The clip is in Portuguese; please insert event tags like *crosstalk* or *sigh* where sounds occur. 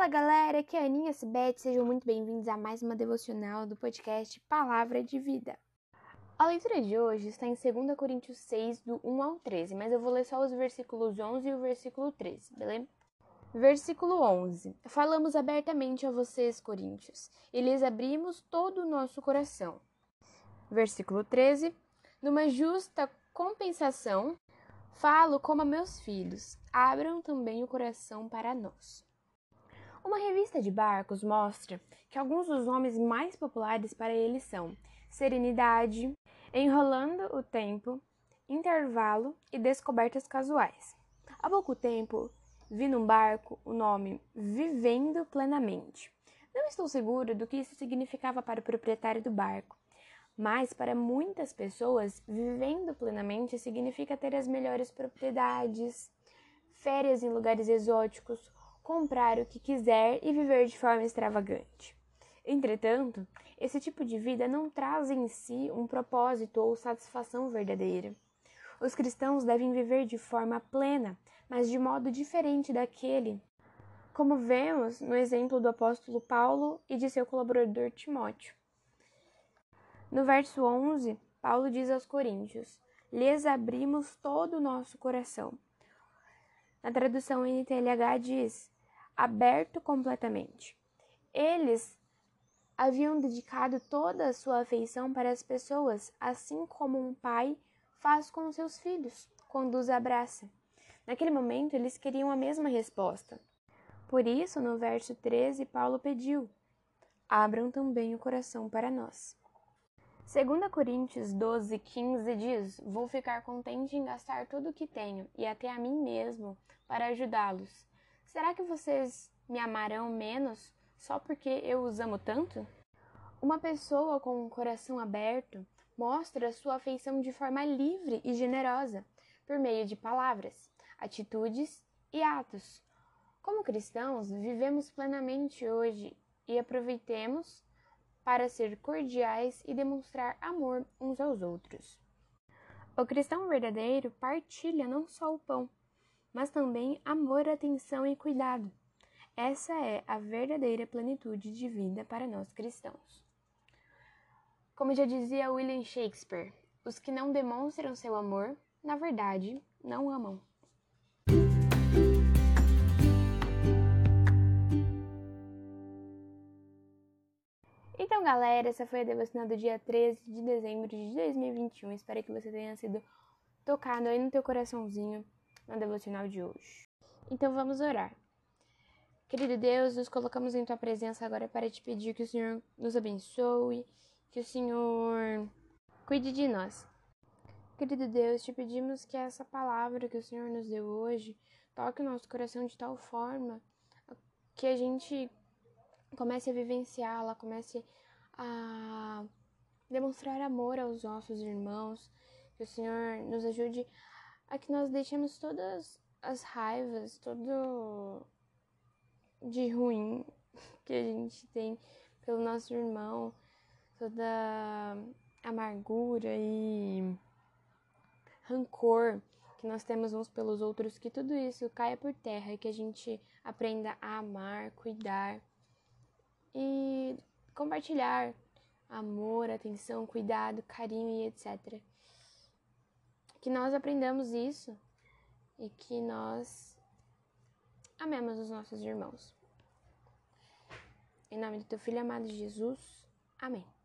Fala galera, aqui é a Aninha Sibete, sejam muito bem-vindos a mais uma devocional do podcast Palavra de Vida. A leitura de hoje está em 2 Coríntios 6, do 1 ao 13, mas eu vou ler só os versículos 11 e o versículo 13, beleza? Versículo 11: Falamos abertamente a vocês, coríntios, e lhes abrimos todo o nosso coração. Versículo 13: Numa justa compensação, falo como a meus filhos, abram também o coração para nós. Uma revista de barcos mostra que alguns dos nomes mais populares para eles são Serenidade, Enrolando o Tempo, Intervalo e Descobertas Casuais. Há pouco tempo, vi num barco o nome Vivendo Plenamente. Não estou seguro do que isso significava para o proprietário do barco, mas para muitas pessoas, vivendo plenamente significa ter as melhores propriedades, férias em lugares exóticos, comprar o que quiser e viver de forma extravagante. Entretanto, esse tipo de vida não traz em si um propósito ou satisfação verdadeira. Os cristãos devem viver de forma plena, mas de modo diferente daquele, como vemos no exemplo do apóstolo Paulo e de seu colaborador Timóteo. No verso 11, Paulo diz aos Coríntios: Lhes abrimos todo o nosso coração. Na tradução NTLH diz: aberto completamente. Eles haviam dedicado toda a sua afeição para as pessoas, assim como um pai faz com seus filhos quando os abraça. Naquele momento, eles queriam a mesma resposta. Por isso, no verso 13, Paulo pediu: Abram também o coração para nós. 2 Coríntios 12, 15 diz: Vou ficar contente em gastar tudo o que tenho e até a mim mesmo para ajudá-los. Será que vocês me amarão menos só porque eu os amo tanto? Uma pessoa com um coração aberto mostra sua afeição de forma livre e generosa, por meio de palavras, atitudes e atos. Como cristãos, vivemos plenamente hoje e aproveitemos para ser cordiais e demonstrar amor uns aos outros. O cristão verdadeiro partilha não só o pão, mas também amor, atenção e cuidado. Essa é a verdadeira plenitude de vida para nós cristãos. Como já dizia William Shakespeare, os que não demonstram seu amor, na verdade, não amam. Galera, essa foi a devocional do dia 13 de dezembro de 2021. Espero que você tenha sido tocado aí no teu coraçãozinho na devocional de hoje. Então, vamos orar. Querido Deus, nos colocamos em tua presença agora para te pedir que o Senhor nos abençoe que o Senhor cuide de nós. Querido Deus, te pedimos que essa palavra que o Senhor nos deu hoje toque o nosso coração de tal forma que a gente comece a vivenciá-la, comece a demonstrar amor aos nossos irmãos, que o Senhor nos ajude a que nós deixemos todas as raivas, todo de ruim *laughs* que a gente tem pelo nosso irmão, toda amargura e rancor que nós temos uns pelos outros, que tudo isso caia por terra e que a gente aprenda a amar, cuidar compartilhar amor, atenção, cuidado, carinho e etc. Que nós aprendamos isso e que nós amemos os nossos irmãos. Em nome do teu filho amado Jesus. Amém.